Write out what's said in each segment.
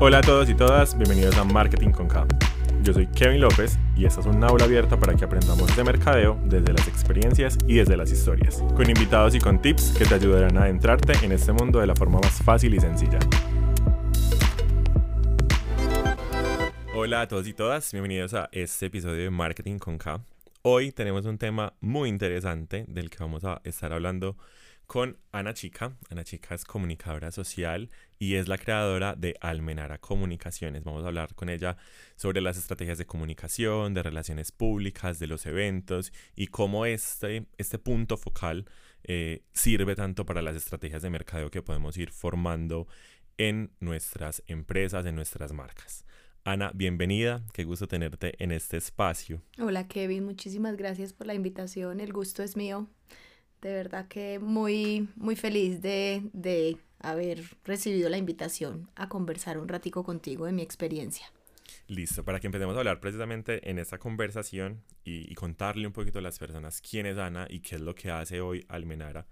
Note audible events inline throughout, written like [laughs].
Hola a todos y todas, bienvenidos a Marketing con K. Yo soy Kevin López y esta es una aula abierta para que aprendamos de mercadeo desde las experiencias y desde las historias, con invitados y con tips que te ayudarán a adentrarte en este mundo de la forma más fácil y sencilla. Hola a todos y todas, bienvenidos a este episodio de Marketing con K. Hoy tenemos un tema muy interesante del que vamos a estar hablando con Ana Chica. Ana Chica es comunicadora social y es la creadora de Almenara Comunicaciones. Vamos a hablar con ella sobre las estrategias de comunicación, de relaciones públicas, de los eventos y cómo este, este punto focal eh, sirve tanto para las estrategias de mercadeo que podemos ir formando en nuestras empresas, en nuestras marcas. Ana, bienvenida, qué gusto tenerte en este espacio. Hola Kevin, muchísimas gracias por la invitación, el gusto es mío de verdad que muy, muy feliz de, de haber recibido la invitación a conversar un ratico contigo de mi experiencia. Listo, para que empecemos a hablar precisamente en esta conversación y, y, contarle un poquito a las personas quién es Ana y qué es lo que hace hoy Almenara.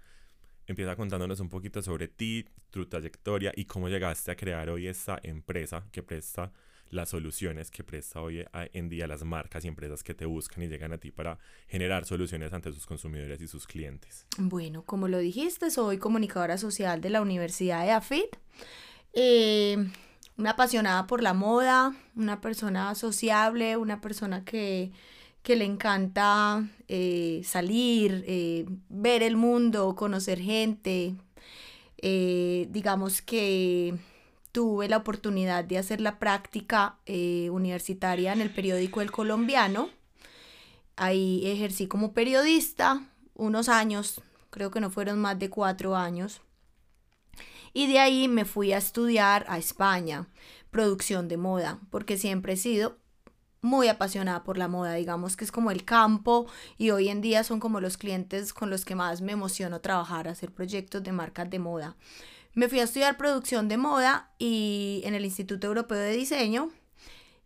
Empieza contándonos un poquito sobre ti, tu trayectoria y cómo llegaste a crear hoy esta empresa que presta las soluciones que presta hoy en día las marcas y empresas que te buscan y llegan a ti para generar soluciones ante sus consumidores y sus clientes. Bueno, como lo dijiste, soy comunicadora social de la Universidad de AFIT. Eh, una apasionada por la moda, una persona sociable, una persona que, que le encanta eh, salir, eh, ver el mundo, conocer gente. digamos que tuve la oportunidad de hacer la práctica eh, universitaria en el periódico El Colombiano. Ahí ejercí como periodista unos años, creo que no fueron más de cuatro años. Y de ahí me fui a estudiar a España, producción de moda, porque siempre he sido muy apasionada por la moda, digamos que es como el campo y hoy en día son como los clientes con los que más me emociono trabajar, hacer proyectos de marcas de moda. Me fui a estudiar producción de moda y en el Instituto Europeo de Diseño.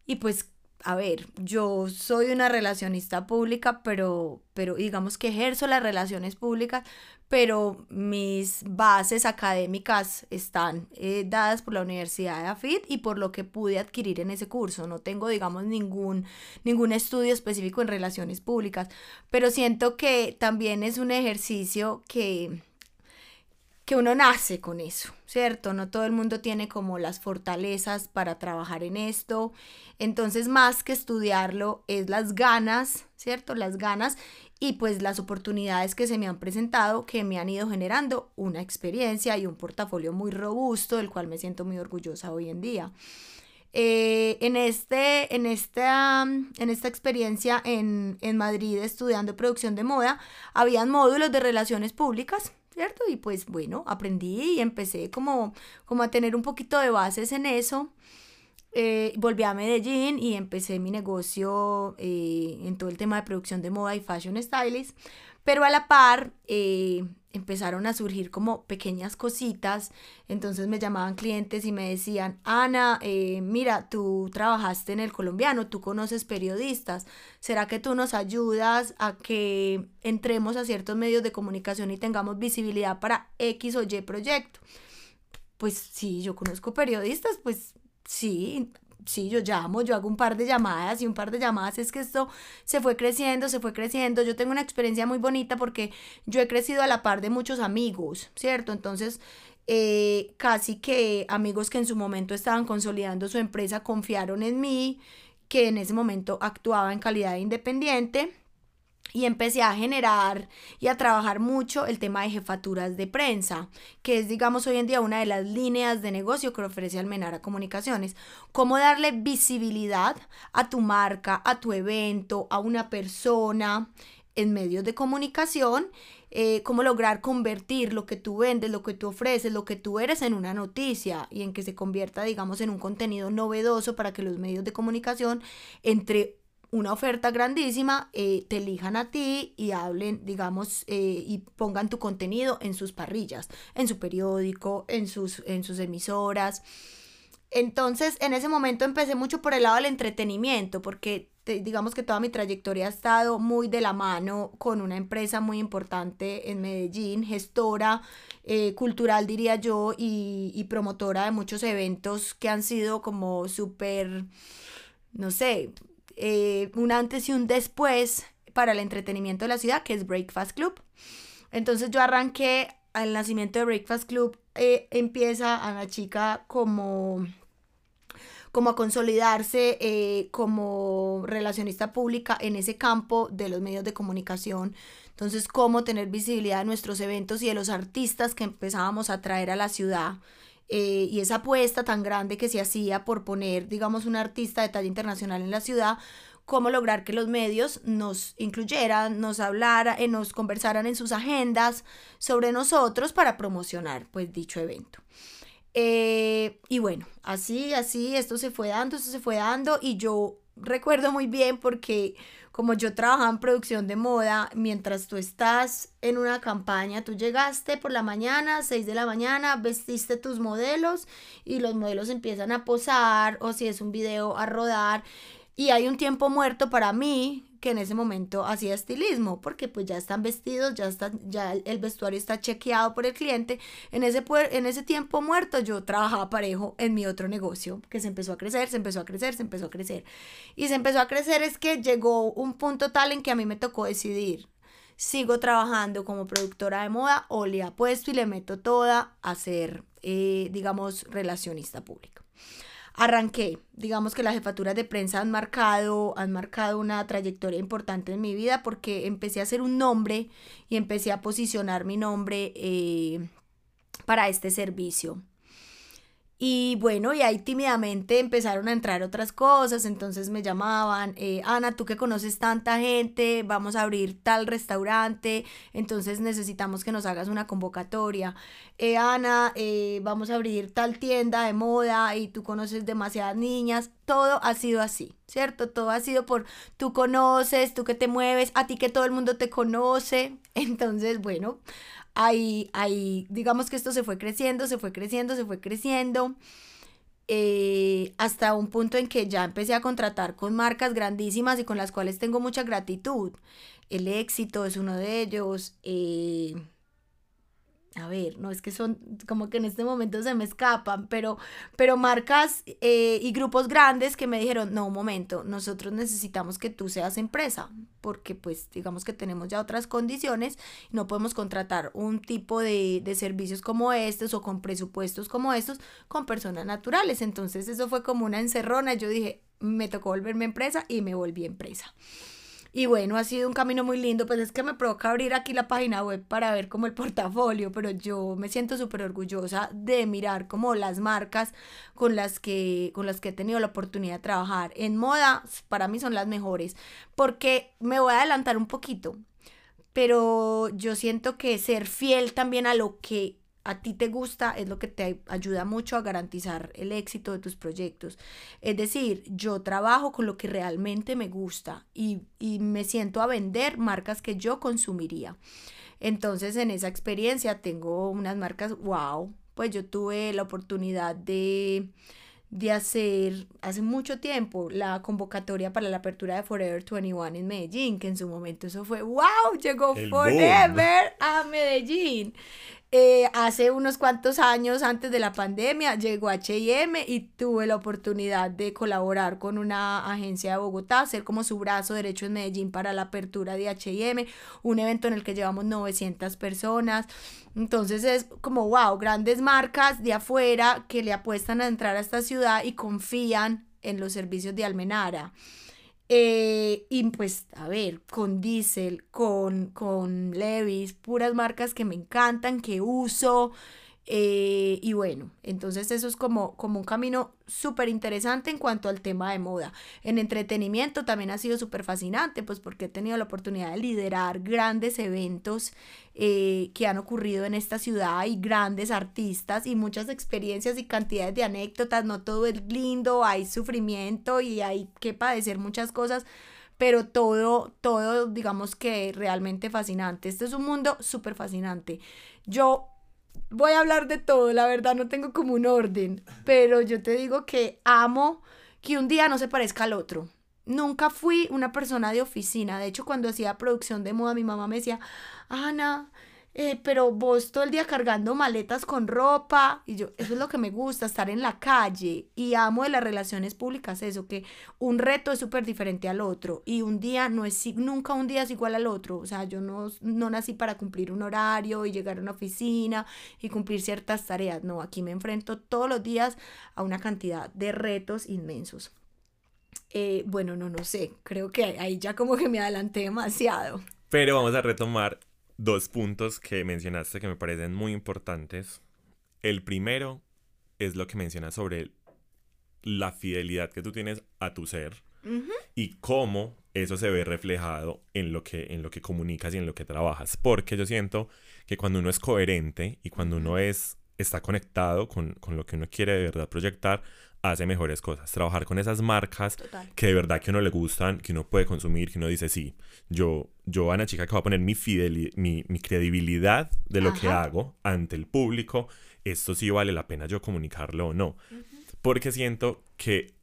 Y pues, a ver, yo soy una relacionista pública, pero, pero digamos que ejerzo las relaciones públicas, pero mis bases académicas están eh, dadas por la Universidad de AFIT y por lo que pude adquirir en ese curso. No tengo, digamos, ningún, ningún estudio específico en relaciones públicas, pero siento que también es un ejercicio que que uno nace con eso, ¿cierto? No todo el mundo tiene como las fortalezas para trabajar en esto. Entonces, más que estudiarlo, es las ganas, ¿cierto? Las ganas y pues las oportunidades que se me han presentado que me han ido generando una experiencia y un portafolio muy robusto del cual me siento muy orgullosa hoy en día. Eh, en, este, en, esta, en esta experiencia en, en Madrid estudiando producción de moda, habían módulos de relaciones públicas ¿cierto? Y pues bueno, aprendí y empecé como, como a tener un poquito de bases en eso. Eh, volví a Medellín y empecé mi negocio eh, en todo el tema de producción de moda y fashion stylist, pero a la par eh, empezaron a surgir como pequeñas cositas, entonces me llamaban clientes y me decían, Ana, eh, mira, tú trabajaste en el colombiano, tú conoces periodistas, ¿será que tú nos ayudas a que entremos a ciertos medios de comunicación y tengamos visibilidad para X o Y proyecto? Pues sí, yo conozco periodistas, pues sí, sí, yo llamo, yo hago un par de llamadas y un par de llamadas es que esto se fue creciendo, se fue creciendo. Yo tengo una experiencia muy bonita porque yo he crecido a la par de muchos amigos, ¿cierto? Entonces, eh, casi que amigos que en su momento estaban consolidando su empresa confiaron en mí, que en ese momento actuaba en calidad de independiente y empecé a generar y a trabajar mucho el tema de jefaturas de prensa, que es, digamos, hoy en día una de las líneas de negocio que ofrece Almenara Comunicaciones. Cómo darle visibilidad a tu marca, a tu evento, a una persona en medios de comunicación, eh, cómo lograr convertir lo que tú vendes, lo que tú ofreces, lo que tú eres en una noticia y en que se convierta, digamos, en un contenido novedoso para que los medios de comunicación, entre una oferta grandísima, eh, te elijan a ti y hablen, digamos, eh, y pongan tu contenido en sus parrillas, en su periódico, en sus, en sus emisoras. Entonces, en ese momento empecé mucho por el lado del entretenimiento, porque digamos que toda mi trayectoria ha estado muy de la mano con una empresa muy importante en Medellín, gestora eh, cultural diría yo, y, promotora de muchos eventos que han sido como súper, no sé, eh, un antes y un después para el entretenimiento de la ciudad, que es Breakfast Club. Entonces yo arranqué al nacimiento de Breakfast Club, eh, empieza a la chica como como a consolidarse eh, como relacionista pública en ese campo de los medios de comunicación. Entonces, cómo tener visibilidad de nuestros eventos y de los artistas que empezábamos a traer a la ciudad. Eh, y esa apuesta tan grande que se hacía por poner, digamos, un artista de talla internacional en la ciudad, cómo lograr que los medios nos incluyeran, nos hablaran, eh, nos conversaran en sus agendas sobre nosotros para promocionar pues dicho evento. Eh, y bueno, así, así, esto se fue dando, esto se fue dando y yo recuerdo muy bien porque como yo trabajaba en producción de moda, mientras tú estás en una campaña, tú llegaste por la mañana, 6 de la mañana, vestiste tus modelos y los modelos empiezan a posar o si es un video a rodar. Y hay un tiempo muerto para mí que en ese momento hacía estilismo, porque pues ya están vestidos, ya, está, ya el vestuario está chequeado por el cliente. En ese, en ese tiempo muerto yo trabajaba parejo en mi otro negocio, que se empezó a crecer, se empezó a crecer, se empezó a crecer. Y se empezó a crecer es que llegó un punto tal en que a mí me tocó decidir, sigo trabajando como productora de moda o le apuesto y le meto toda a ser, eh, digamos, relacionista pública arranqué. Digamos que las jefaturas de prensa han marcado, han marcado una trayectoria importante en mi vida porque empecé a hacer un nombre y empecé a posicionar mi nombre eh, para este servicio. Y bueno, y ahí tímidamente empezaron a entrar otras cosas, entonces me llamaban, eh, Ana, tú que conoces tanta gente, vamos a abrir tal restaurante, entonces necesitamos que nos hagas una convocatoria. Eh, Ana, eh, vamos a abrir tal tienda de moda y tú conoces demasiadas niñas, todo ha sido así, ¿cierto? Todo ha sido por tú conoces, tú que te mueves, a ti que todo el mundo te conoce. [laughs] Entonces, bueno, ahí, ahí, digamos que esto se fue creciendo, se fue creciendo, se fue creciendo. Eh, hasta un punto en que ya empecé a contratar con marcas grandísimas y con las cuales tengo mucha gratitud. El éxito es uno de ellos. Eh, a ver, no es que son como que en este momento se me escapan, pero, pero marcas eh, y grupos grandes que me dijeron, no, un momento, nosotros necesitamos que tú seas empresa, porque pues digamos que tenemos ya otras condiciones, no podemos contratar un tipo de, de servicios como estos o con presupuestos como estos con personas naturales. Entonces eso fue como una encerrona, yo dije, me tocó volverme empresa y me volví empresa. Y bueno, ha sido un camino muy lindo, pues es que me provoca abrir aquí la página web para ver como el portafolio, pero yo me siento súper orgullosa de mirar como las marcas con las que con las que he tenido la oportunidad de trabajar en moda, para mí son las mejores, porque me voy a adelantar un poquito, pero yo siento que ser fiel también a lo que a ti te gusta es lo que te ayuda mucho a garantizar el éxito de tus proyectos. Es decir, yo trabajo con lo que realmente me gusta y, me siento a vender marcas que yo consumiría. Entonces, en esa experiencia tengo unas marcas, wow, pues yo tuve la oportunidad de, de hacer hace mucho tiempo la convocatoria para la apertura de Forever 21 en Medellín, que en su momento eso fue, wow, llegó Forever a Medellín. Eh, hace unos cuantos años antes de la pandemia llegó HM y tuve la oportunidad de colaborar con una agencia de Bogotá, ser como su brazo derecho en Medellín para la apertura de HM, un evento en el que llevamos 900 personas. Entonces es como, wow, grandes marcas de afuera que le apuestan a entrar a esta ciudad y confían en los servicios de Almenara. Eh, y pues, a ver, con Diesel, con, con Levis, puras marcas que me encantan, que uso, eh, y bueno, entonces eso es como, como un camino súper interesante en cuanto al tema de moda. En entretenimiento también ha sido súper fascinante, pues porque he tenido la oportunidad de liderar grandes eventos eh, que han ocurrido en esta ciudad y grandes artistas y muchas experiencias y cantidades de anécdotas. No todo es lindo, hay sufrimiento y hay que padecer muchas cosas pero todo, todo, digamos que realmente fascinante. Este es un mundo súper fascinante. Yo voy a hablar de todo, la verdad no tengo como un orden, pero yo te digo que amo que un día no se parezca al otro. Nunca fui una persona de oficina. De hecho, cuando hacía producción de moda, mi mamá me decía, Ana, eh, pero vos todo el día cargando maletas con ropa. Y yo, eso es lo que me gusta, estar en la calle. Y amo de las relaciones públicas eso, que un reto es súper diferente al otro. Y un día no es, nunca un día es igual al otro. O sea, yo no, no nací para cumplir un horario y llegar a una oficina y cumplir ciertas tareas. No, aquí me enfrento todos los días a una cantidad de retos inmensos. Eh, bueno, no, no sé, creo que ahí ya como que me adelanté demasiado. Pero vamos a retomar dos puntos que mencionaste que me parecen muy importantes. El primero es lo que mencionas sobre la fidelidad que tú tienes a tu ser y cómo eso se ve reflejado en lo que en lo que comunicas y en lo que trabajas, porque yo siento que cuando uno es coherente y cuando uno es está conectado con, con lo que uno quiere de verdad proyectar, hace mejores cosas. Trabajar con esas marcas que de verdad que a uno le gustan, que uno puede consumir, que uno dice, sí, yo, yo Ana Chica, que voy a poner mi, mi, mi, credibilidad de lo que hago ante el público, esto sí vale la pena yo comunicarlo o no. Porque siento que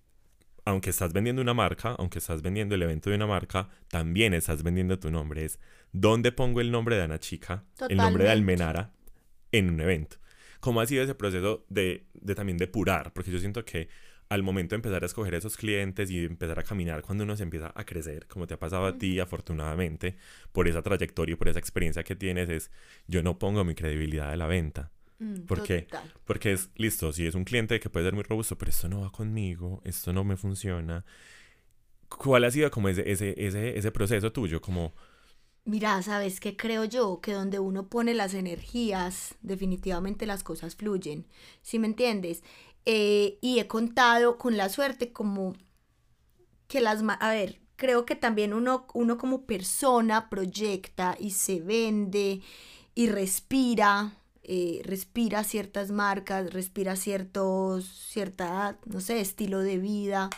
aunque estás vendiendo una marca, aunque estás vendiendo el evento de una marca, también estás vendiendo tu nombre. Es dónde pongo el nombre de Ana Chica, el nombre de Almenara en un evento. ¿Cómo ha sido ese proceso de, de también depurar? Porque yo siento que al momento de empezar a escoger esos clientes y empezar a caminar cuando uno se empieza a crecer, como te ha pasado a ti afortunadamente, por esa trayectoria y por esa experiencia que tienes, es yo no pongo mi credibilidad de la venta. Mm, ¿Por qué? Porque es listo, si es un cliente que puede ser muy robusto, pero esto no va conmigo, esto no me funciona. ¿Cuál ha sido como ese, ese, ese, ese proceso tuyo? Como Mira, ¿sabes qué creo yo? Que donde uno pone las energías, definitivamente las cosas fluyen. ¿Sí me entiendes? Eh, y he contado con la suerte como que las... A ver, creo que también uno, uno como persona proyecta y se vende y respira, eh, respira ciertas marcas, respira ciertos, cierta, no sé, estilo de vida.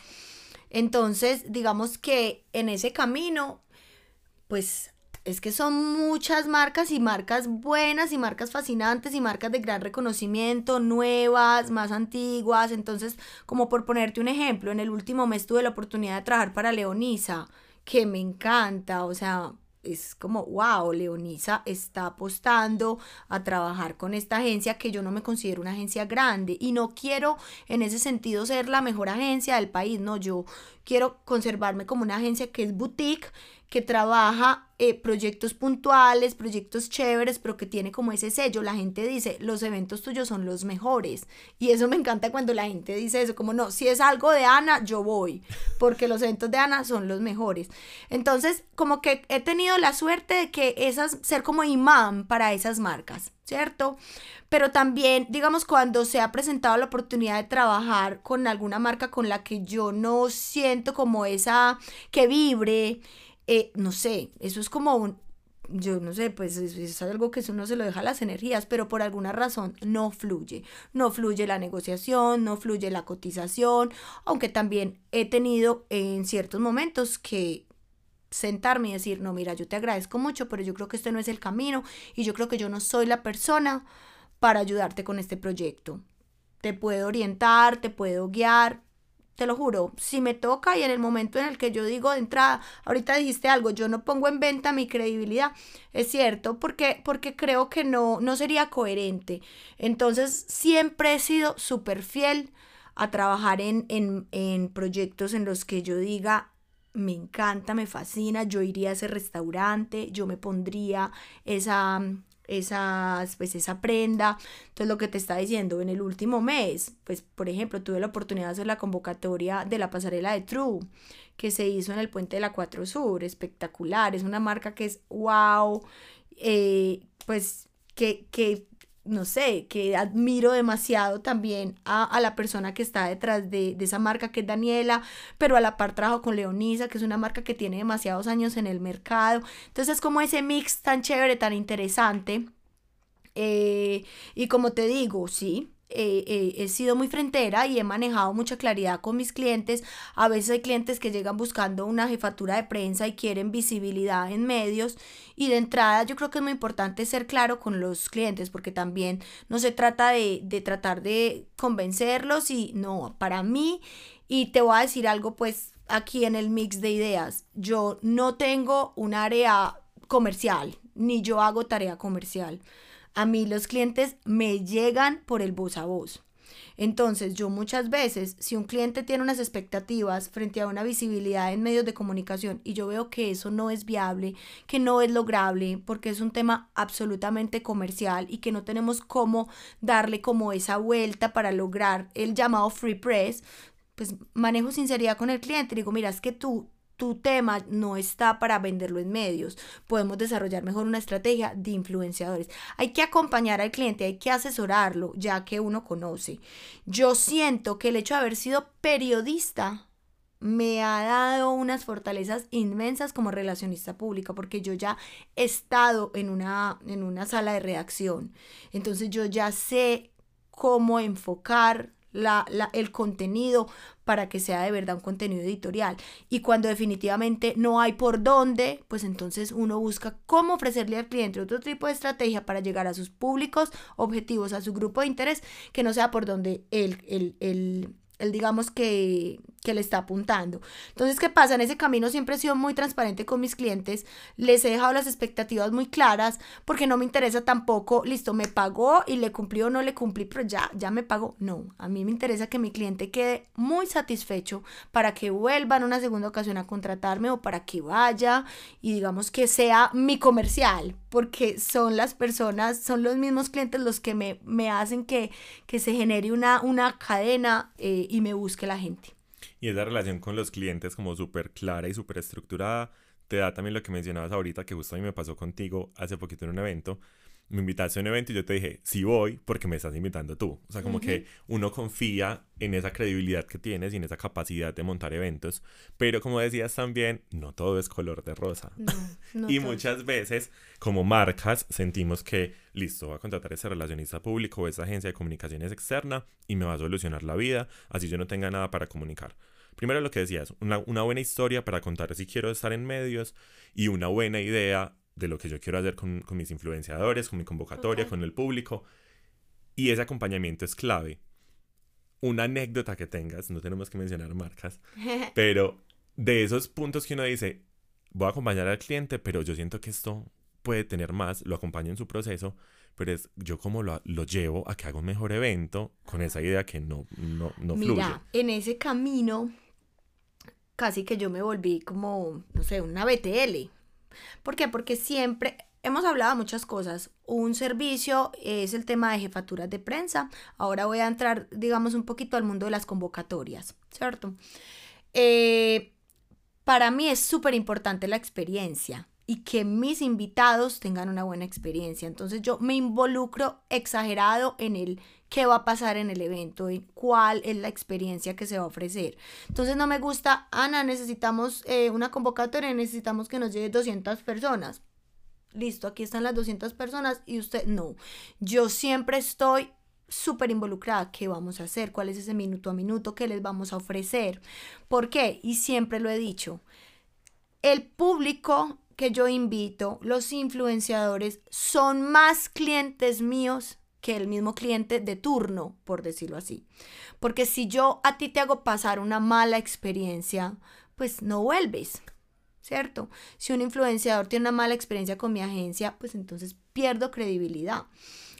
Entonces, digamos que en ese camino, pues es que son muchas marcas y marcas buenas y marcas fascinantes y marcas de gran reconocimiento, nuevas, más antiguas. Entonces, como por ponerte un ejemplo, en el último mes tuve la oportunidad de trabajar para Leonisa, que me encanta, o sea, es como, wow, Leonisa está apostando a trabajar con esta agencia que yo no me considero una agencia grande y no quiero en ese sentido ser la mejor agencia del país, no, yo quiero conservarme como una agencia que es boutique, que trabaja eh, proyectos puntuales, proyectos chéveres, pero que tiene como ese sello. La gente dice, los eventos tuyos son los mejores. Y eso me encanta cuando la gente dice eso, como no, si es algo de Ana, yo voy, porque los eventos de Ana son los mejores. Entonces, como que he tenido la suerte de que esas, ser como imán para esas marcas, ¿cierto? Pero también, digamos, cuando se ha presentado la oportunidad de trabajar con alguna marca con la que yo no siento como esa que vibre, eh, no sé, eso es como un, yo no sé, pues es, algo que uno se lo deja las energías, pero por alguna razón no fluye. No fluye la negociación, no fluye la cotización, aunque también he tenido en ciertos momentos que sentarme y decir, no, mira, yo te agradezco mucho, pero yo creo que este no es el camino y yo creo que yo no soy la persona para ayudarte con este proyecto. Te puedo orientar, te puedo guiar, te lo juro, si me toca y en el momento en el que yo digo de entrada, ahorita dijiste algo, yo no pongo en venta mi credibilidad, es cierto, porque, porque creo que no, no sería coherente. Entonces, siempre he sido súper fiel a trabajar en, en, en proyectos en los que yo diga, me encanta, me fascina, yo iría a ese restaurante, yo me pondría esa esas, pues esa prenda. Entonces lo que te está diciendo en el último mes, pues por ejemplo, tuve la oportunidad de hacer la convocatoria de la pasarela de True que se hizo en el puente de la 4 Sur, espectacular, es una marca que es wow, eh, pues que, que no sé, que admiro demasiado también a, la persona que está detrás de, esa marca, que es Daniela, pero a la par trabajo con Leonisa, que es una marca que tiene demasiados años en el mercado. Entonces es como ese mix tan chévere, tan interesante. Eh, y como te digo, sí, eh, eh, he sido muy frentera y he manejado mucha claridad con mis clientes. A veces hay clientes que llegan buscando una jefatura de prensa y quieren visibilidad en medios. Y de entrada yo creo que es muy importante ser claro con los clientes porque también no se trata de, de tratar de convencerlos y no, para mí, y te voy a decir algo pues aquí en el mix de ideas, yo no tengo un área comercial, ni yo hago tarea comercial. A mí los clientes me llegan por el voz a voz. Entonces, yo muchas veces, si un cliente tiene unas expectativas frente a una visibilidad en medios de comunicación y yo veo que eso no es viable, que no es lograble, porque es un tema absolutamente comercial y que no tenemos cómo darle como esa vuelta para lograr el llamado free press, pues manejo sinceridad con el cliente. Digo, mira, es que tú, tu tema no está para venderlo en medios. Podemos desarrollar mejor una estrategia de influenciadores. Hay que acompañar al cliente, hay que asesorarlo, ya que uno conoce. Yo siento que el hecho de haber sido periodista me ha dado unas fortalezas inmensas como relacionista pública, porque yo ya he estado en una, en una sala de redacción. Entonces yo ya sé cómo enfocar la, el contenido para que sea de verdad un contenido editorial. Y cuando definitivamente no hay por dónde, pues entonces uno busca cómo ofrecerle al cliente otro tipo de estrategia para llegar a sus públicos objetivos, a su grupo de interés, que no sea por donde el, el, el, el digamos que, que le está apuntando. Entonces, ¿qué pasa? En ese camino siempre he sido muy transparente con mis clientes, les he dejado las expectativas muy claras, porque no me interesa tampoco, listo, me pagó y le cumplí o no le cumplí, pero ya, ya me pagó. No, a mí me interesa que mi cliente quede muy satisfecho para que vuelva una segunda ocasión a contratarme o para que vaya y digamos que sea mi comercial, porque son las personas, son los mismos clientes los que me, me hacen que, que se genere una, una cadena eh, y me busque la gente. Y esa relación con los clientes como súper clara y súper estructurada te da también lo que mencionabas ahorita, que justo a mí me pasó contigo hace poquito en un evento. Me invitaste a un evento y yo te dije, sí voy porque me estás invitando tú. O sea, como que uno confía en esa credibilidad que tienes y en esa capacidad de montar eventos. Pero como decías también, no todo es color de rosa. [laughs] y muchas veces, como marcas, sentimos que, listo, voy a contratar a ese relacionista público o esa agencia de comunicaciones externa y me va a solucionar la vida, así yo no tenga nada para comunicar. Primero lo que decías, una, una buena historia para contar si quiero estar en medios y una buena idea de lo que yo quiero hacer con, con mis influenciadores, con mi convocatoria, con el público. Y ese acompañamiento es clave. Una anécdota que tengas, no tenemos que mencionar marcas, [laughs] pero de esos puntos que uno dice, voy a acompañar al cliente, pero yo siento que esto puede tener más, lo acompaño en su proceso, pero es yo como lo, lo llevo a que haga un mejor evento con esa idea que no, no, no Mira, en ese camino casi que yo me volví como, no sé, una BTL. ¿Por qué? Porque siempre hemos hablado muchas cosas. Un servicio es el tema de jefaturas de prensa. Ahora voy a entrar, digamos, un poquito al mundo de las convocatorias, ¿cierto? Eh, para mí es súper importante la experiencia y que mis invitados tengan una buena experiencia. Entonces yo me involucro exagerado en el qué va a pasar en el evento, y cuál es la experiencia que se va a ofrecer. Entonces no me gusta, Ana, necesitamos eh, una convocatoria, necesitamos que nos llegue 200 personas. Listo, aquí están las 200 personas y usted no. Yo siempre estoy súper involucrada. ¿Qué vamos a hacer? ¿Cuál es ese minuto a minuto? ¿Qué les vamos a ofrecer? ¿Por qué? Y siempre lo he dicho. El público que yo invito, los influenciadores, son más clientes míos que el mismo cliente de turno, por decirlo así. Porque si yo a ti te hago pasar una mala experiencia, pues no vuelves, ¿cierto? Si un influenciador tiene una mala experiencia con mi agencia, pues entonces pierdo credibilidad.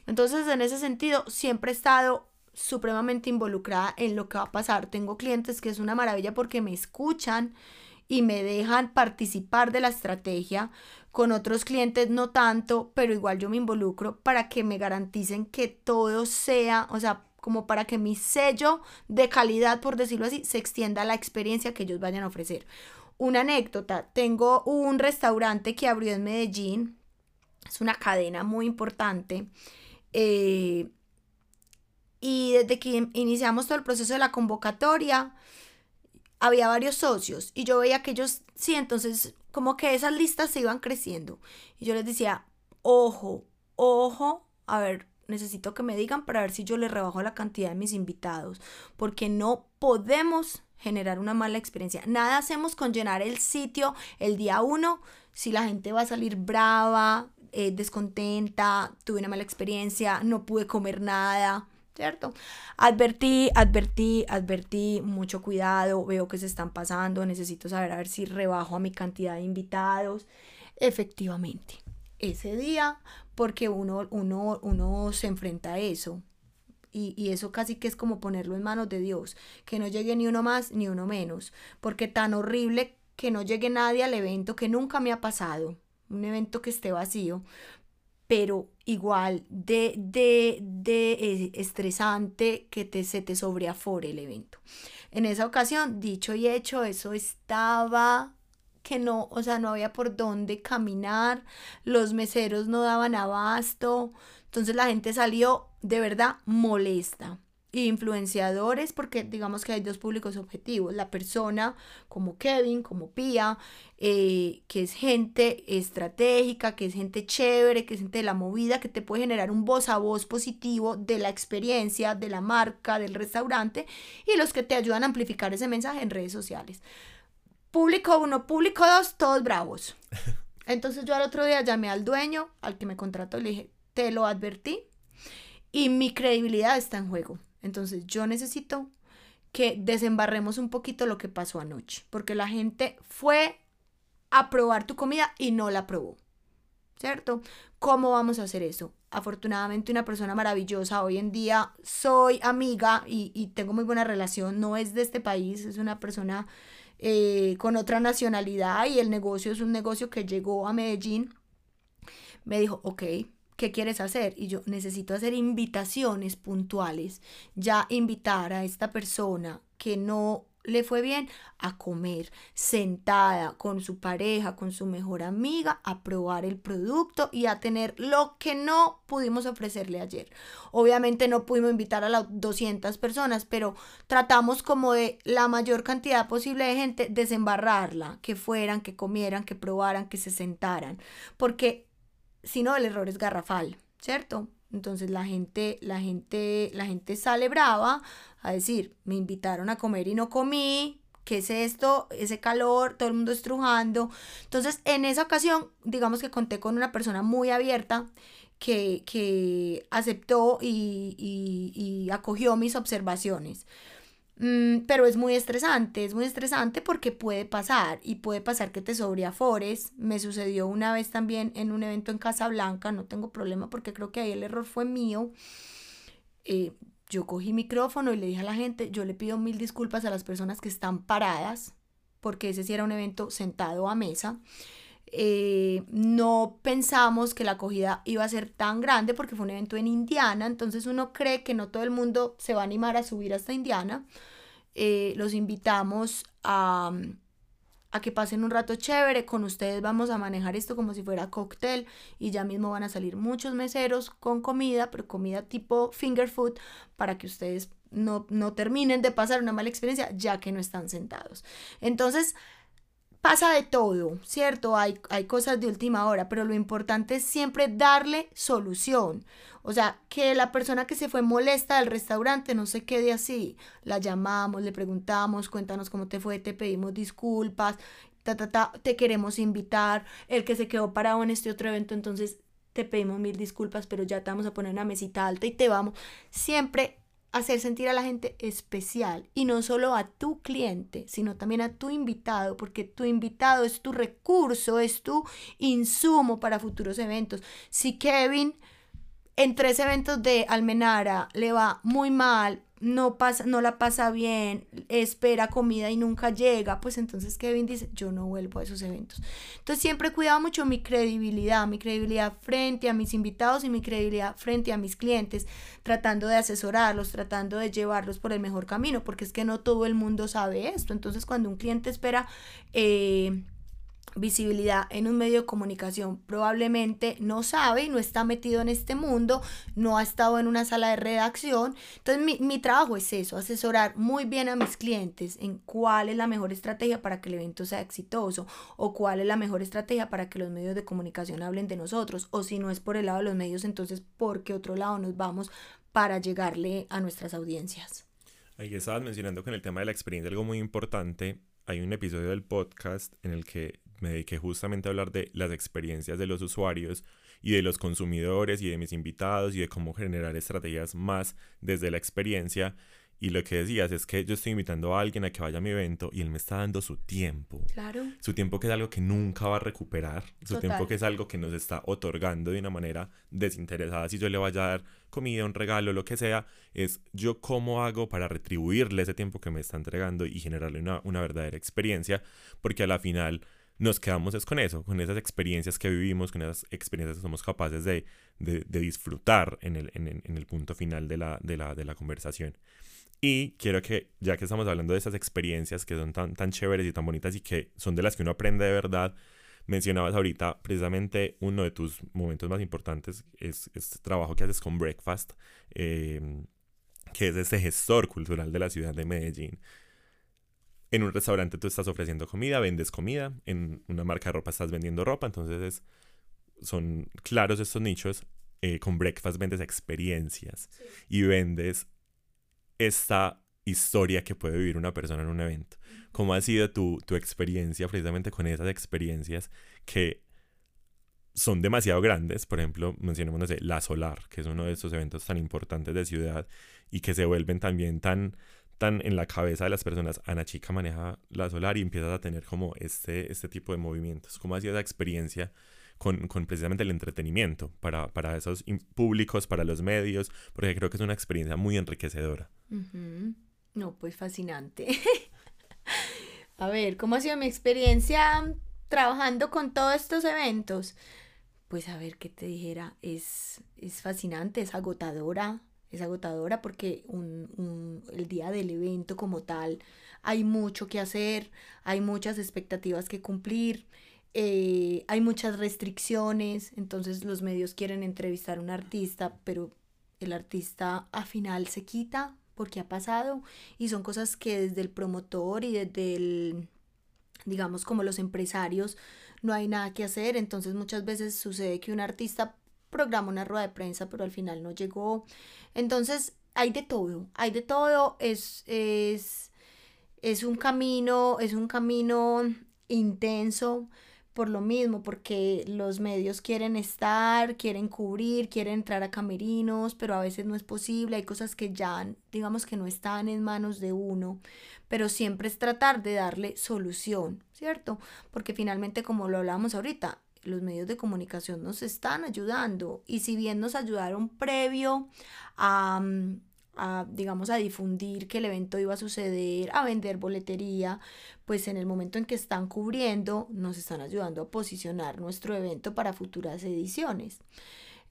Entonces, en ese sentido, siempre he estado supremamente involucrada en lo que va a pasar. Tengo clientes que es una maravilla porque me escuchan, y me dejan participar de la estrategia. Con otros clientes no tanto, pero igual yo me involucro para que me garanticen que todo sea, o sea, como para que mi sello de calidad, por decirlo así, se extienda a la experiencia que ellos vayan a ofrecer. Una anécdota, tengo un restaurante que abrió en Medellín, es una cadena muy importante. Eh, y desde que iniciamos todo el proceso de la convocatoria, había varios socios y yo veía que ellos, sí, entonces como que esas listas se iban creciendo. Y yo les decía, ojo, ojo, a ver, necesito que me digan para ver si yo le rebajo la cantidad de mis invitados, porque no podemos generar una mala experiencia. Nada hacemos con llenar el sitio el día uno si la gente va a salir brava, eh, descontenta, tuve una mala experiencia, no pude comer nada. ¿Cierto? Advertí, advertí, advertí, mucho cuidado, veo que se están pasando, necesito saber a ver si rebajo a mi cantidad de invitados. Efectivamente, ese día, porque uno, uno, uno se enfrenta a eso, y, y, eso casi que es como ponerlo en manos de Dios, que no llegue ni uno más ni uno menos, porque tan horrible que no llegue nadie al evento que nunca me ha pasado, un evento que esté vacío, pero igual de, de, de eh, estresante que te, se te sobreafore el evento. En esa ocasión, dicho y hecho, eso estaba que no, o sea, no había por dónde caminar, los meseros no daban abasto, entonces la gente salió de verdad molesta influenciadores, porque digamos que hay dos públicos objetivos, la persona como Kevin, como Pia, eh, que es gente estratégica, que es gente chévere, que es gente de la movida, que te puede generar un voz a voz positivo de la experiencia, de la marca, del restaurante, y los que te ayudan a amplificar ese mensaje en redes sociales. Público uno, público dos, todos bravos. [laughs] Entonces yo al otro día llamé al dueño, al que me contrató, y le dije, te lo advertí, y mi credibilidad está en juego. Entonces yo necesito que desembarremos un poquito lo que pasó anoche, porque la gente fue a probar tu comida y no la probó. ¿Cierto? ¿Cómo vamos a hacer eso? Afortunadamente una persona maravillosa, hoy en día soy amiga y, tengo muy buena relación, no es de este país, es una persona eh, con otra nacionalidad y el negocio es un negocio que llegó a Medellín. Me dijo, ok, ¿qué quieres hacer? Y yo necesito hacer invitaciones puntuales, ya invitar a esta persona que no le fue bien a comer sentada con su pareja, con su mejor amiga, a probar el producto y a tener lo que no pudimos ofrecerle ayer. Obviamente no pudimos invitar a las 200 personas, pero tratamos como de la mayor cantidad posible de gente desembarrarla, que fueran, que comieran, que probaran, que se sentaran, porque sino el error es garrafal, ¿cierto? Entonces la gente, la gente, la gente sale brava a decir, me invitaron a comer y no comí, ¿qué es esto? Ese calor, todo el mundo estrujando. Entonces, en esa ocasión, digamos que conté con una persona muy abierta que, que aceptó y, y, y acogió mis observaciones. Mm, pero es muy estresante, es muy estresante porque puede pasar y puede pasar que te sobreafores. Me sucedió una vez también en un evento en Casablanca, no tengo problema porque creo que ahí el error fue mío. Eh, yo cogí micrófono y le dije a la gente, yo le pido mil disculpas a las personas que están paradas, porque ese sí era un evento sentado a mesa. Eh, no pensamos que la acogida iba a ser tan grande porque fue un evento en Indiana, entonces uno cree que no todo el mundo se va a animar a subir hasta Indiana. Eh, los invitamos a, a que pasen un rato chévere. Con ustedes vamos a manejar esto como si fuera cóctel y ya mismo van a salir muchos meseros con comida, pero comida tipo finger food para que ustedes no, no terminen de pasar una mala experiencia ya que no están sentados. Entonces, pasa de todo, ¿cierto? Hay, hay cosas de última hora, pero lo importante es siempre darle solución. O sea, que la persona que se fue molesta del restaurante no se quede así. La llamamos, le preguntamos, cuéntanos cómo te fue, te pedimos disculpas, ta, ta, ta, te queremos invitar. El que se quedó parado en este otro evento, entonces te pedimos mil disculpas, pero ya te vamos a poner una mesita alta y te vamos. Siempre hacer sentir a la gente especial y no solo a tu cliente, sino también a tu invitado, porque tu invitado es tu recurso, es tu insumo para futuros eventos. Si Kevin en tres eventos de Almenara le va muy mal, no, pasa, no la pasa bien, espera comida y nunca llega, pues entonces Kevin dice, yo no vuelvo a esos eventos. Entonces siempre he cuidado mucho mi credibilidad, mi credibilidad frente a mis invitados y mi credibilidad frente a mis clientes, tratando de asesorarlos, tratando de llevarlos por el mejor camino, porque es que no todo el mundo sabe esto. Entonces cuando un cliente espera... Eh, visibilidad en un medio de comunicación probablemente no sabe no está metido en este mundo, no ha estado en una sala de redacción. Entonces mi, mi, trabajo es eso, asesorar muy bien a mis clientes en cuál es la mejor estrategia para que el evento sea exitoso o cuál es la mejor estrategia para que los medios de comunicación hablen de nosotros o si no es por el lado de los medios, entonces por qué otro lado nos vamos para llegarle a nuestras audiencias. Ahí estabas mencionando con el tema de la experiencia algo muy importante. Hay un episodio del podcast en el que me dediqué justamente a hablar de las experiencias de los usuarios y de los consumidores y de mis invitados y de cómo generar estrategias más desde la experiencia. Y lo que decías es que yo estoy invitando a alguien a que vaya a mi evento y él me está dando su tiempo. Claro. Su tiempo que es algo que nunca va a recuperar. Su tiempo que es algo que nos está otorgando de una manera desinteresada. Si yo le vaya a dar comida, un regalo, lo que sea, es yo cómo hago para retribuirle ese tiempo que me está entregando y generarle una, una verdadera experiencia. Porque a la final nos quedamos es con eso, con esas experiencias que vivimos, con esas experiencias que somos capaces de, de, disfrutar en el, en, el, punto final de la, de, la, de la conversación. Y quiero que, ya que estamos hablando de esas experiencias que son tan, tan chéveres y tan bonitas y que son de las que uno aprende de verdad, mencionabas ahorita precisamente uno de tus momentos más importantes es este trabajo que haces con Breakfast, em, que es ese gestor cultural de la ciudad de Medellín. En un restaurante tú estás ofreciendo comida, vendes comida, en una marca de ropa estás vendiendo ropa, entonces son claros estos nichos. Eh, con Breakfast vendes experiencias y vendes esta historia que puede vivir una persona en un evento. ¿Cómo ha sido tu, tu experiencia precisamente con esas experiencias que son demasiado grandes? Por ejemplo, mencionemos, no sé, la Solar, que es uno de esos eventos tan importantes de ciudad y que se vuelven también tan en la cabeza de las personas. Ana Chica maneja la solar y empiezas a tener como este, este tipo de movimientos. ¿Cómo ha sido esa experiencia con, con precisamente el entretenimiento para, para, esos públicos, para los medios? Porque creo que es una experiencia muy enriquecedora. No, pues fascinante. [laughs] a ver, ¿cómo ha sido mi experiencia trabajando con todos estos eventos? Pues a ver qué te dijera, es, es fascinante, es agotadora, es agotadora porque un, el día del evento como tal hay mucho que hacer, hay muchas expectativas que cumplir, eh, hay muchas restricciones, entonces los medios quieren entrevistar a un artista, pero el artista a final se quita porque ha pasado y son cosas que desde el promotor y desde el, digamos, como los empresarios no hay nada que hacer, entonces muchas veces sucede que un artista programa una rueda de prensa, pero al final no llegó. Entonces, hay de todo, hay de todo, es, es, es un camino, es un camino intenso por lo mismo, porque los medios quieren estar, quieren cubrir, quieren entrar a camerinos, pero a veces no es posible, hay cosas que ya, digamos que no están en manos de uno, pero siempre es tratar de darle solución, ¿cierto? Porque finalmente, como lo hablábamos ahorita, los medios de comunicación nos están ayudando y si bien nos ayudaron previo a, mm, a, digamos, a difundir que el evento iba a suceder, a vender boletería, pues en el momento en que están cubriendo, nos están ayudando a posicionar nuestro evento para futuras ediciones.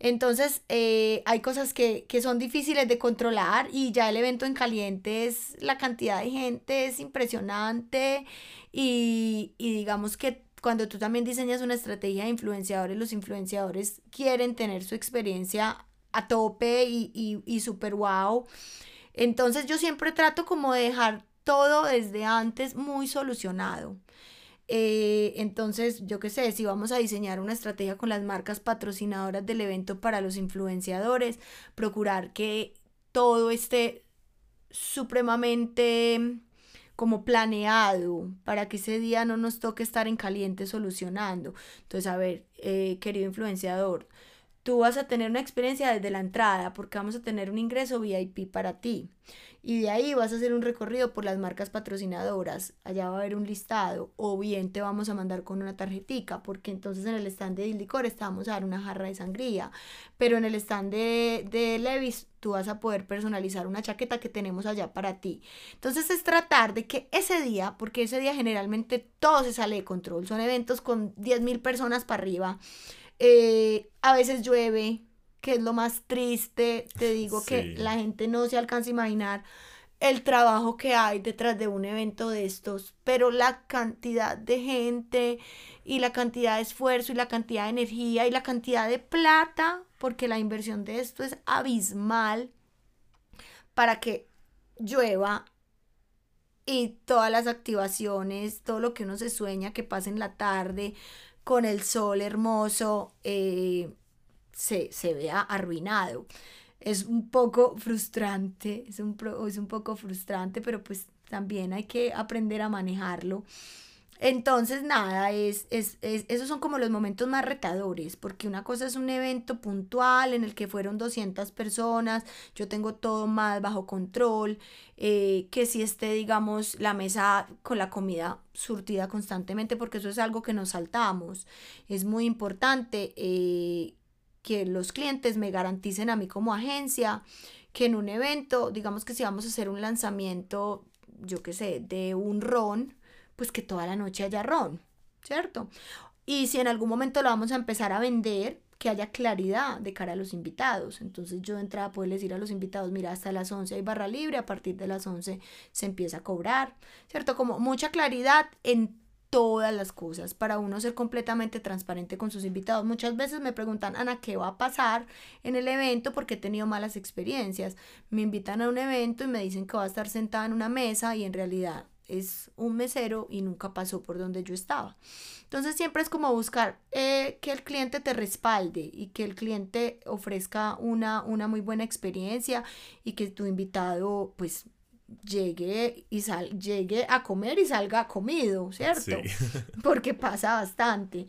Entonces, eh, hay cosas que, que, son difíciles de controlar y ya el evento en caliente es la cantidad de gente, es impresionante y, y digamos que cuando tú también diseñas una estrategia de influenciadores, los influenciadores quieren tener su experiencia a tope y, y, y super wow. Entonces yo siempre trato como de dejar todo desde antes muy solucionado. Eh, entonces, yo qué sé, si vamos a diseñar una estrategia con las marcas patrocinadoras del evento para los influenciadores, procurar que todo esté supremamente como planeado para que ese día no nos toque estar en caliente solucionando. Entonces, a ver, eh, querido influenciador, tú vas a tener una experiencia desde la entrada porque vamos a tener un ingreso VIP para ti. Y de ahí vas a hacer un recorrido por las marcas patrocinadoras, allá va a haber un listado, o bien te vamos a mandar con una tarjetica, porque entonces en el stand de licor estamos a dar una jarra de sangría, pero en el stand de, de Levis tú vas a poder personalizar una chaqueta que tenemos allá para ti. Entonces es tratar de que ese día, porque ese día generalmente todo se sale de control, son eventos con 10.000 personas para arriba, eh, a veces llueve, que es lo más triste, te digo que la gente no se alcanza a imaginar. el trabajo que hay detrás de un evento de estos, pero la cantidad de gente y la cantidad de esfuerzo y la cantidad de energía y la cantidad de plata, porque la inversión de esto es abismal para que llueva y todas las activaciones, todo lo que uno se sueña que pasa en la tarde con el sol hermoso, eh, se, se vea arruinado es un poco frustrante, es un, es un poco frustrante, pero pues también hay que aprender a manejarlo. Entonces, nada, es, es, esos son como los momentos más retadores, porque una cosa es un evento puntual en el que fueron 200 personas, yo tengo todo más bajo control, eh, que si esté, digamos, la mesa con la comida surtida constantemente, porque eso es algo que nos saltamos. Es muy importante eh, que los clientes me garanticen a mí como agencia que en un evento, digamos que si vamos a hacer un lanzamiento, yo qué sé, de un ron, pues que toda la noche haya ron, ¿cierto? Y si en algún momento lo vamos a empezar a vender, que haya claridad de cara a los invitados. Entonces yo de entrada puedo decir a los invitados, mira, hasta las 11 hay barra libre, a partir de las 11 se empieza a cobrar, ¿cierto? Como mucha claridad en todas las cosas para uno ser completamente transparente con sus invitados. Muchas veces me preguntan, Ana, ¿qué va a pasar en el evento? Porque he tenido malas experiencias. Me invitan a un evento y me dicen que va a estar sentada en una mesa y en realidad es un mesero y nunca pasó por donde yo estaba. Entonces siempre es como buscar eh, que el cliente te respalde y que el cliente ofrezca una, una muy buena experiencia y que tu invitado pues llegue y sal, llegue a comer y salga comido, ¿cierto? [laughs] Porque pasa bastante.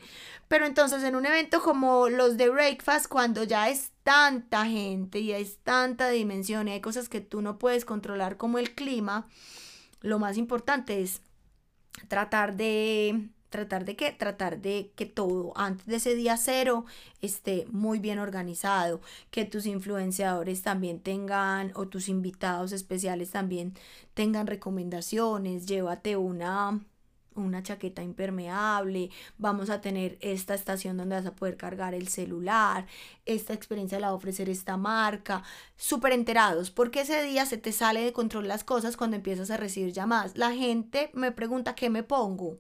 Pero entonces en un evento como los de Breakfast, cuando ya es tanta gente y es tanta dimensión y hay cosas que tú no puedes controlar como el clima, lo más importante es tratar de tratar de qué? Tratar de que todo antes de ese día cero esté muy bien organizado, que tus influenciadores también tengan o tus invitados especiales también tengan recomendaciones, llévate una una chaqueta impermeable, vamos a tener esta estación donde vas a poder cargar el celular, esta experiencia la va a ofrecer esta marca, súper enterados, porque ese día se te sale de control las cosas cuando empiezas a recibir llamadas. La gente me pregunta, ¿qué me pongo?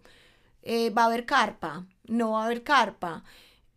Eh, va a haber carpa, no va a haber carpa.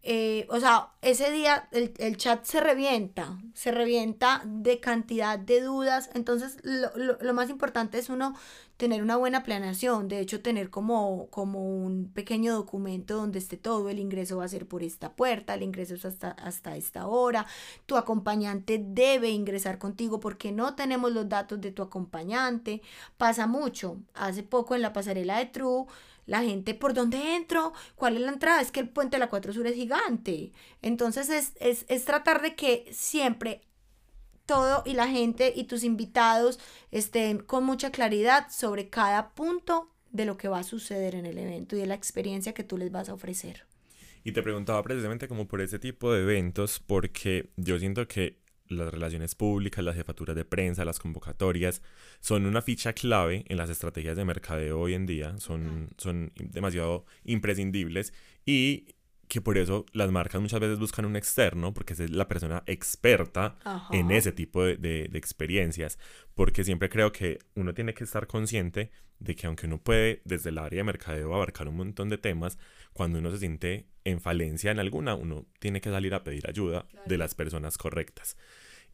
Eh, o sea, ese día el, el, chat se revienta, se revienta de cantidad de dudas. Entonces, lo, lo, lo, más importante es uno tener una buena planeación. De hecho, tener como, como un pequeño documento donde esté todo. El ingreso va a ser por esta puerta, el ingreso es hasta, hasta esta hora. Tu acompañante debe ingresar contigo porque no tenemos los datos de tu acompañante. Pasa mucho. Hace poco en la pasarela de True la gente, ¿por dónde entro? ¿Cuál es la entrada? Es que el puente de la 4 Sur es gigante. Entonces es, es, es tratar de que siempre todo y la gente y tus invitados estén con mucha claridad sobre cada punto de lo que va a suceder en el evento y de la experiencia que tú les vas a ofrecer. Y te preguntaba precisamente como por ese tipo de eventos, porque yo siento que las relaciones públicas, las jefaturas de prensa, las convocatorias, son una ficha clave en las estrategias de mercadeo hoy en día, son, son demasiado imprescindibles y que por eso las marcas muchas veces buscan un externo, porque es la persona experta en ese tipo de, de, de, experiencias, porque siempre creo que uno tiene que estar consciente de que aunque uno puede desde el área de mercadeo abarcar un montón de temas, cuando uno se siente en falencia en alguna, uno tiene que salir a pedir ayuda de las personas correctas.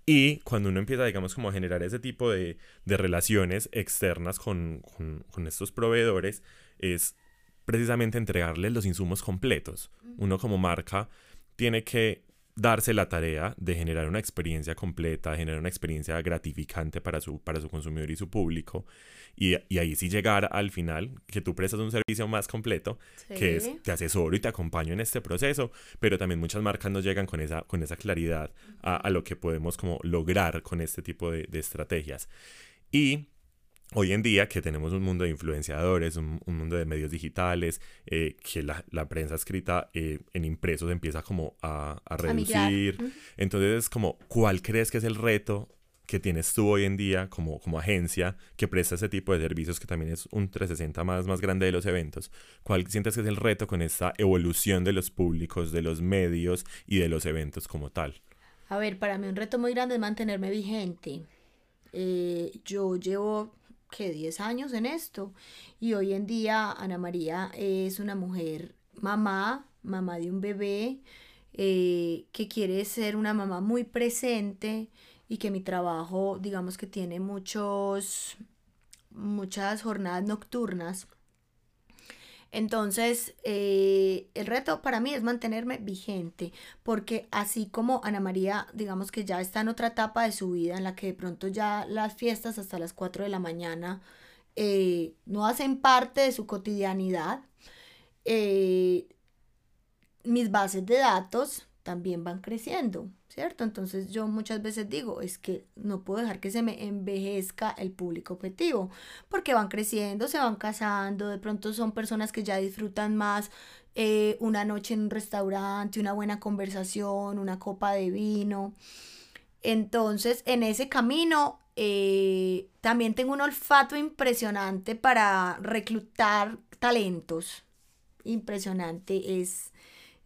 Y cuando uno empieza, digamos, como a generar ese tipo de, de relaciones externas con, con, con, estos proveedores, es precisamente entregarles los insumos completos. Uno como marca tiene que darse la tarea de generar una experiencia completa, generar una experiencia gratificante para su, para su consumidor y su público. Y, y ahí sí llegar al final, que tú prestas un servicio más completo, que es te asesoro y te acompaño en este proceso, pero también muchas marcas no llegan con esa, con esa claridad a, a lo que podemos como lograr con este tipo de, de estrategias. Y hoy en día que tenemos un mundo de influenciadores, un, un mundo de medios digitales, eh, que la, la, prensa escrita eh, en impresos empieza como a, a reducir. A Entonces es como, ¿cuál crees que es el reto que tienes tú hoy en día como, como agencia que presta ese tipo de servicios que también es un 360 más, más grande de los eventos? ¿Cuál sientes que es el reto con esta evolución de los públicos, de los medios y de los eventos como tal? A ver, para mí un reto muy grande es mantenerme vigente Eh, yo llevo que 10 años en esto y hoy en día Ana María es una mujer mamá, mamá de un bebé, eh, que quiere ser una mamá muy presente y que mi trabajo, digamos que tiene muchos, muchas jornadas nocturnas. Entonces, eh, el reto para mí es mantenerme vigente, porque así como Ana María, digamos que ya está en otra etapa de su vida en la que de pronto ya las fiestas hasta las 4 de la mañana eh, no hacen parte de su cotidianidad, eh, mis bases de datos también van creciendo, ¿cierto? Entonces yo muchas veces digo, es que no puedo dejar que se me envejezca el público objetivo, porque van creciendo, se van casando, de pronto son personas que ya disfrutan más eh, una noche en un restaurante, una buena conversación, una copa de vino. Entonces, en ese camino eh, también tengo un olfato impresionante para reclutar talentos. Impresionante es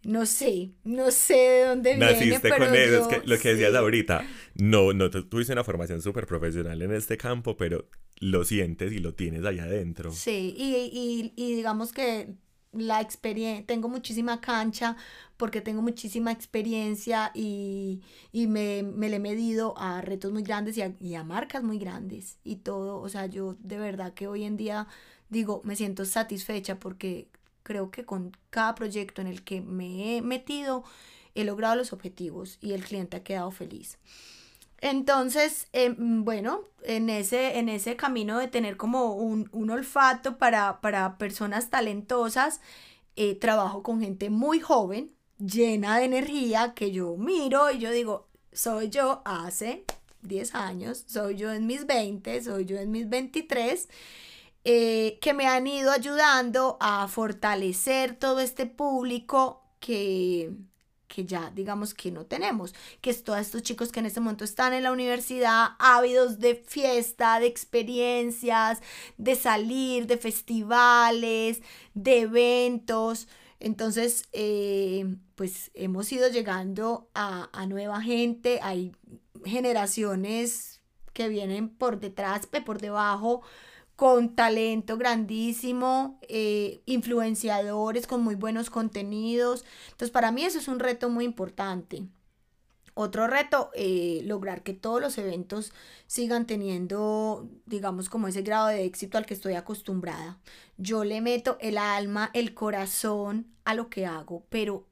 no sé, no sé de dónde Naciste viene, con pero eso, es que lo que decías ahorita, no, no tu- tuviste una formación súper profesional en este campo, pero lo sientes y lo tienes allá adentro. Sí, y, y, y digamos que la experiencia, tengo muchísima cancha porque tengo muchísima experiencia y, y me, me le he medido a retos muy grandes y a, y a marcas muy grandes y todo, o sea, yo de verdad que hoy en día digo, me siento satisfecha porque creo que con cada proyecto en el que me he metido he logrado los objetivos y el cliente ha quedado feliz. Entonces, eh, bueno, en ese, en ese camino de tener como un, un olfato para, para personas talentosas, eh, trabajo con gente muy joven, llena de energía, que yo miro y yo digo, soy yo hace 10 años, soy yo en mis 20, soy yo en mis 23, eh, que me han ido ayudando a fortalecer todo este público que, que ya digamos que no tenemos, que es todos estos chicos que en este momento están en la universidad, ávidos de fiesta, de experiencias, de salir, de festivales, de eventos. Entonces, eh, pues hemos ido llegando a, a nueva gente, hay generaciones que vienen por detrás, por debajo, con talento grandísimo, eh, influenciadores con muy buenos contenidos. Entonces, para mí eso es un reto muy importante. Otro reto, eh, lograr que todos los eventos sigan teniendo, digamos, como ese grado de éxito al que estoy acostumbrada. Yo le meto el alma, el corazón a lo que hago, pero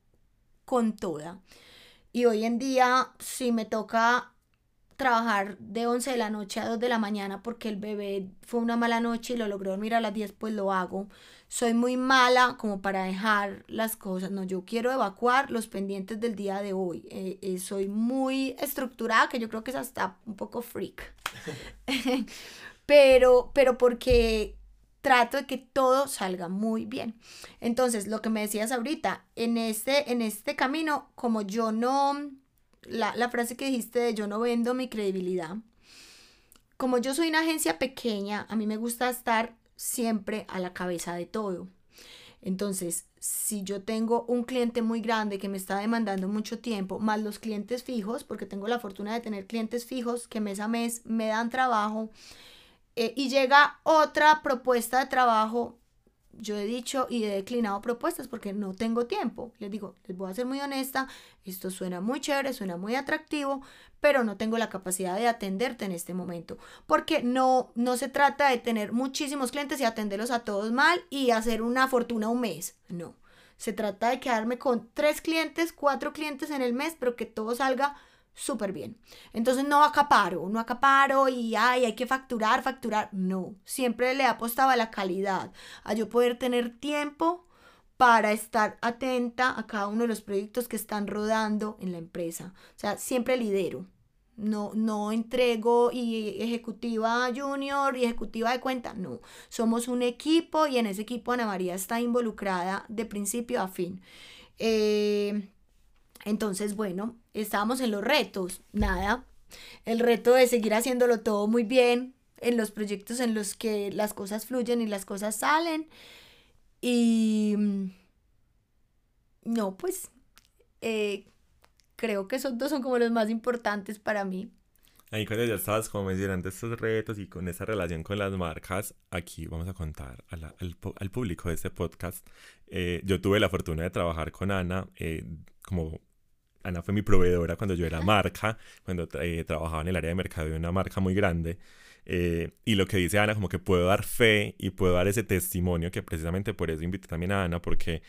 con toda. Y hoy en día, si me toca trabajar de 11 de la noche a 2 de la mañana porque el bebé fue una mala noche y lo logró dormir a las 10, pues lo hago. Soy muy mala como para dejar las cosas. No, yo quiero evacuar los pendientes del día de hoy. Eh, eh, soy muy estructurada, que yo creo que es hasta un poco freak. [laughs] [laughs] pero, pero porque trato de que todo salga muy bien. Entonces, lo que me decías ahorita, en este, en este camino, como yo no la, la, frase que dijiste de yo no vendo mi credibilidad. Como yo soy una agencia pequeña, a mí me gusta estar siempre a la cabeza de todo. Entonces, si yo tengo un cliente muy grande que me está demandando mucho tiempo, más los clientes fijos, porque tengo la fortuna de tener clientes fijos que mes a mes me dan trabajo, eh, y llega otra propuesta de trabajo yo he dicho y he declinado propuestas porque no tengo tiempo. Les digo, les voy a ser muy honesta, esto suena muy chévere, suena muy atractivo, pero no tengo la capacidad de atenderte en este momento. Porque no, no se trata de tener muchísimos clientes y atenderlos a todos mal y hacer una fortuna un mes. No. Se trata de quedarme con tres clientes, cuatro clientes en el mes, pero que todo salga súper bien. Entonces no acaparo, no acaparo y ay, hay que facturar, facturar. No, siempre le apostaba a la calidad, a yo poder tener tiempo para estar atenta a cada uno de los proyectos que están rodando en la empresa. O sea, siempre lidero. No, no entrego y ejecutiva junior y ejecutiva de cuenta. No, somos un equipo y en ese equipo Ana María está involucrada de principio a fin. Eh, entonces, bueno, estábamos en los retos, nada. El reto de seguir haciéndolo todo muy bien en los proyectos en los que las cosas fluyen y las cosas salen. Y no, pues eh, creo que esos dos son como los más importantes para mí. Ahí cuando ya estabas como mencionando estos retos y con esa relación con las marcas, aquí vamos a contar al, al, público de este podcast. Eh, yo tuve la fortuna de trabajar con Ana, eh, como Ana fue mi proveedora cuando yo era marca, cuando eh, trabajaba en el área de mercado de una marca muy grande. y lo que dice Ana, como que puedo dar fe y puedo dar ese testimonio, que precisamente por eso invité también a Ana, porque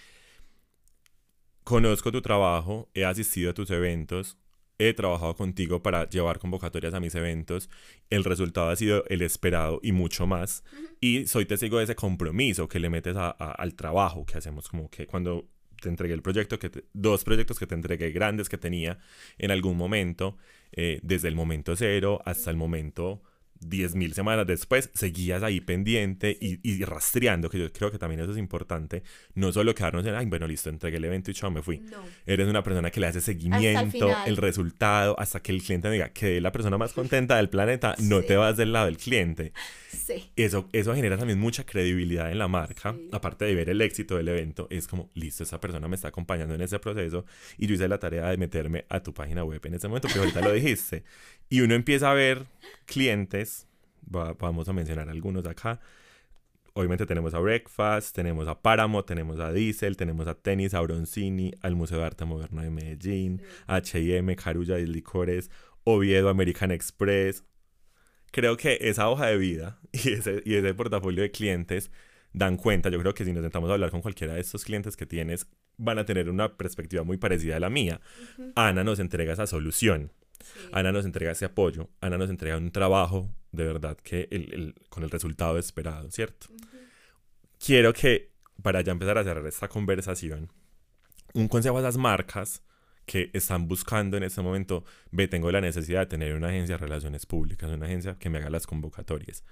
conozco tu trabajo, he asistido a tus eventos, he trabajado contigo para llevar convocatorias a mis eventos, el resultado ha sido el esperado y mucho más. Y soy testigo de ese compromiso que le metes al trabajo que hacemos, como que cuando te entregué el proyecto, que dos proyectos que te entregué grandes que tenía en algún momento, eh, desde el momento cero hasta el momento 10.000 semanas después seguías ahí pendiente y, rastreando, que yo creo que también eso es importante, no solo quedarnos en, ay, bueno, listo, entregué el evento y chao, me fui. Eres una persona que le hace seguimiento, el, resultado, hasta que el cliente diga, que la persona más contenta del planeta, no te vas del lado del cliente. Sí. Eso, eso genera también mucha credibilidad en la marca, aparte de ver el éxito del evento, es como, listo, esa persona me está acompañando en ese proceso y yo hice la tarea de meterme a tu página web en ese momento, pero ahorita lo dijiste. [laughs] Y uno empieza a ver clientes, vamos a mencionar algunos acá. Obviamente tenemos a Breakfast, tenemos a Páramo, tenemos a Diesel, tenemos a Tenis, a Bronzini, al Museo de Arte Moderno de Medellín, H&M, Carulla y Licores, Oviedo, American Express. Creo que esa hoja de vida [laughs] y ese, y ese portafolio de clientes dan cuenta, yo creo que si nos sentamos a hablar con cualquiera de estos clientes que tienes, van a tener una perspectiva muy parecida a la mía. Ana nos entrega esa solución. Ana nos entrega ese apoyo, Ana nos entrega un trabajo de verdad que el, con el resultado esperado, ¿cierto? Quiero que, para ya empezar a cerrar esta conversación, un consejo a esas marcas que están buscando en este momento, ve, tengo la necesidad de tener una agencia de relaciones públicas, una agencia que me haga las convocatorias.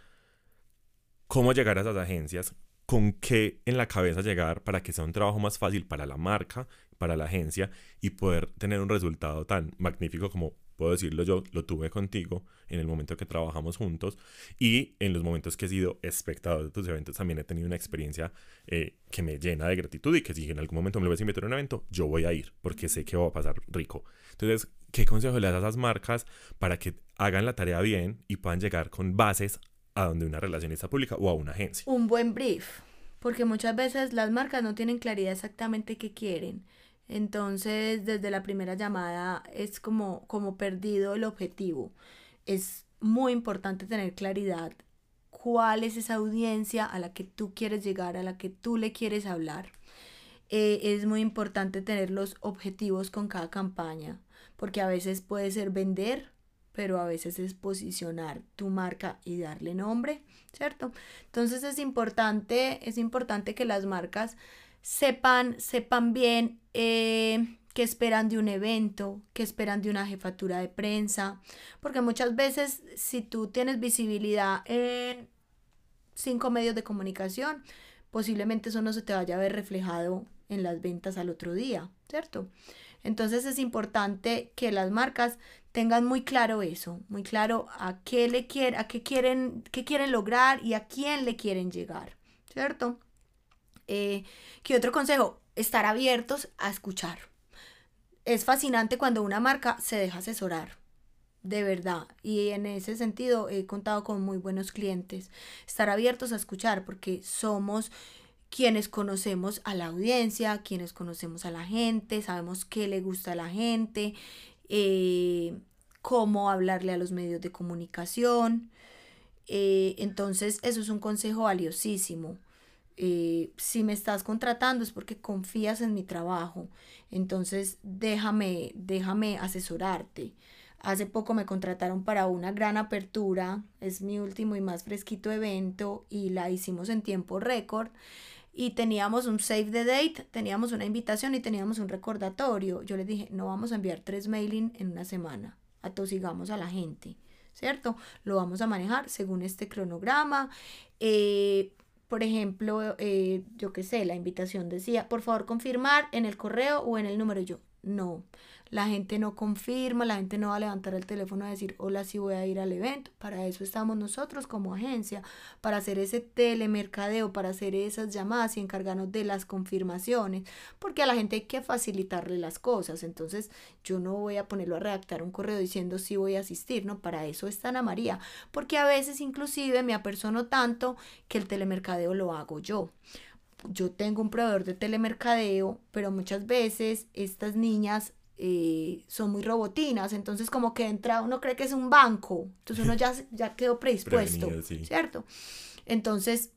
¿Cómo llegar a esas agencias? ¿Con qué en la cabeza llegar para que sea un trabajo más fácil para la marca, para la agencia y poder tener un resultado tan magnífico como puedo decirlo yo, lo tuve contigo en el momento que trabajamos juntos y en los momentos que he sido espectador de tus eventos también he tenido una experiencia eh, que me llena de gratitud y que si en algún momento me lo ves a invitar a un evento, yo voy a ir porque sé que va a pasar rico. Entonces, ¿qué consejo le das a esas marcas para que hagan la tarea bien y puedan llegar con bases a donde una relacionista pública o a una agencia? Un buen brief, porque muchas veces las marcas no tienen claridad exactamente qué quieren. Entonces, desde la primera llamada es como, como perdido el objetivo. Es muy importante tener claridad cuál es esa audiencia a la que tú quieres llegar, a la que tú le quieres hablar. Eh, es muy importante tener los objetivos con cada campaña, porque a veces puede ser vender, pero a veces es posicionar tu marca y darle nombre, ¿cierto? Entonces es importante, es importante que las marcas sepan, sepan bien eh, qué esperan de un evento, qué esperan de una jefatura de prensa, porque muchas veces si tú tienes visibilidad en cinco medios de comunicación, posiblemente eso no se te vaya a ver reflejado en las ventas al otro día, ¿cierto? Entonces es importante que las marcas tengan muy claro eso, muy claro a qué le quieren, a qué quieren, qué quieren lograr y a quién le quieren llegar, ¿cierto? Eh, ¿Qué otro consejo? Estar abiertos a escuchar. Es fascinante cuando una marca se deja asesorar, de verdad. Y en ese sentido he contado con muy buenos clientes. Estar abiertos a escuchar porque somos quienes conocemos a la audiencia, quienes conocemos a la gente, sabemos qué le gusta a la gente, eh, cómo hablarle a los medios de comunicación. Eh, entonces, eso es un consejo valiosísimo. Eh, si me estás contratando es porque confías en mi trabajo, entonces déjame, déjame asesorarte. Hace poco me contrataron para una gran apertura, es mi último y más fresquito evento y la hicimos en tiempo récord y teníamos un save the date, teníamos una invitación y teníamos un recordatorio. Yo les dije, no vamos a enviar tres mailing en una semana, atosigamos a la gente, ¿cierto? Lo vamos a manejar según este cronograma. Eh, por ejemplo, eh, yo qué sé, la invitación decía, por favor confirmar en el correo o en el número. yo, no. La gente no confirma, la gente no va a levantar el teléfono a decir, hola, sí voy a ir al evento. Para eso estamos nosotros como agencia, para hacer ese telemercadeo, para hacer esas llamadas y encargarnos de las confirmaciones, porque a la gente hay que facilitarle las cosas. Entonces, yo no voy a ponerlo a redactar un correo diciendo sí voy a asistir, ¿no? Para eso está Ana María, porque a veces inclusive me apersono tanto que el telemercadeo lo hago yo yo tengo un proveedor de telemercadeo, pero muchas veces estas niñas eh, son muy robotinas, entonces como que entra, uno cree que es un banco, entonces uno ya, ya quedó predispuesto, ¿cierto? Entonces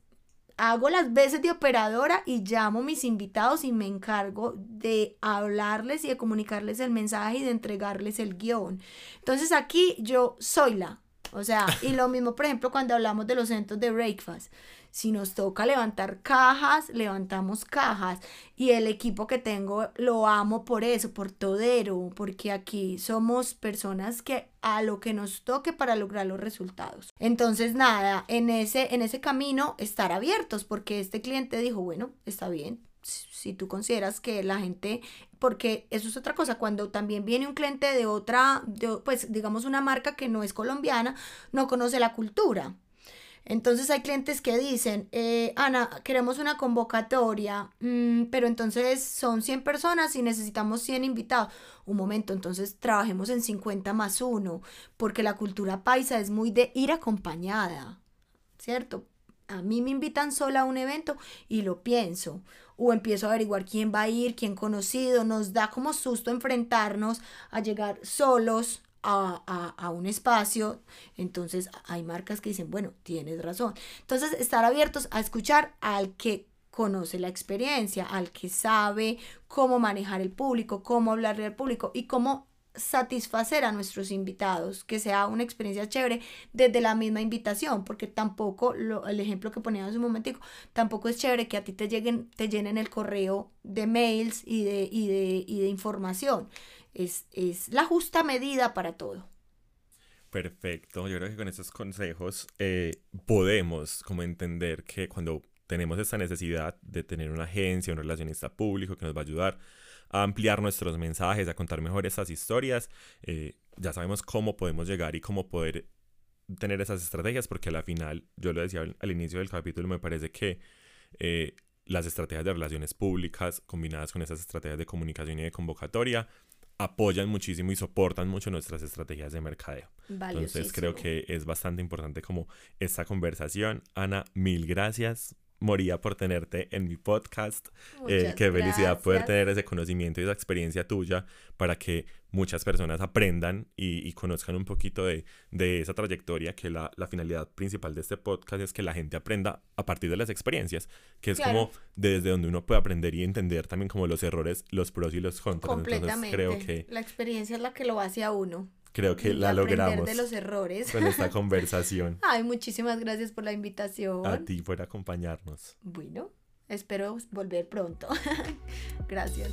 hago las veces de operadora y llamo a mis invitados y me encargo de hablarles y de comunicarles el mensaje y de entregarles el guion. Entonces aquí yo soy la, o sea, y lo mismo, por ejemplo, cuando hablamos de los centros de breakfast. Si nos toca levantar cajas, levantamos cajas. Y el equipo que tengo lo amo por eso, por todero, porque aquí somos personas que a lo que nos toque para lograr los resultados. Entonces, nada, en ese, en ese camino estar abiertos, porque este cliente dijo, bueno, está bien, si tú consideras que la gente, porque eso es otra cosa, cuando también viene un cliente de otra, pues digamos una marca que no es colombiana, no conoce la cultura. Entonces hay clientes que dicen, eh, Ana, queremos una convocatoria, mm, pero entonces son 100 personas y necesitamos 100 invitados. Un momento, entonces trabajemos en 50 más 1, porque la cultura paisa es muy de ir acompañada, ¿cierto? A mí me invitan sola a un evento y lo pienso. O empiezo a averiguar quién va a ir, quién conocido. Nos da como susto enfrentarnos a llegar solos a, un espacio, entonces hay marcas que dicen, bueno, tienes razón. Entonces, estar abiertos a escuchar al que conoce la experiencia, al que sabe cómo manejar el público, cómo hablarle al público y cómo satisfacer a nuestros invitados, que sea una experiencia chévere desde la misma invitación, porque tampoco, lo, el ejemplo que poníamos un momentico, tampoco es chévere que a ti te lleguen, te llenen el correo de mails y de, y de, y de información es, la justa medida para todo. Perfecto, yo creo que con estos consejos eh, podemos como entender que cuando tenemos esta necesidad de tener una agencia, un relacionista público que nos va a ayudar a ampliar nuestros mensajes, a contar mejor esas historias, eh, ya sabemos cómo podemos llegar y cómo poder tener esas estrategias, porque al final, yo lo decía al, inicio del capítulo, me parece que eh, las estrategias de relaciones públicas combinadas con esas estrategias de comunicación y de convocatoria apoyan muchísimo y soportan mucho nuestras estrategias de mercadeo. Entonces creo que es bastante importante como esta conversación. Ana, mil gracias. Moría por tenerte en mi podcast. Eh, qué felicidad poder tener ese conocimiento y esa experiencia tuya para que muchas personas aprendan y, conozcan un poquito de, esa trayectoria, que la, finalidad principal de este podcast es que la gente aprenda a partir de las experiencias, que es como desde donde uno puede aprender y entender también como los errores, los pros y los contras. Completamente. creo que la experiencia es la que lo hace a uno. Creo que la logramos. de los errores. Con esta [laughs] conversación. Ay, muchísimas gracias por la invitación. A ti por acompañarnos. Bueno, espero volver pronto. [laughs] gracias.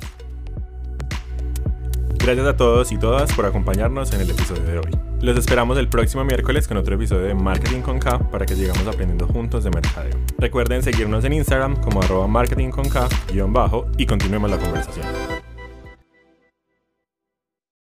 Gracias a todos y todas por acompañarnos en el episodio de hoy. Los esperamos el próximo miércoles con otro episodio de Marketing con K para que sigamos aprendiendo juntos de mercadeo. Recuerden seguirnos en Instagram como arroba marketing con K bajo y continuemos la conversación.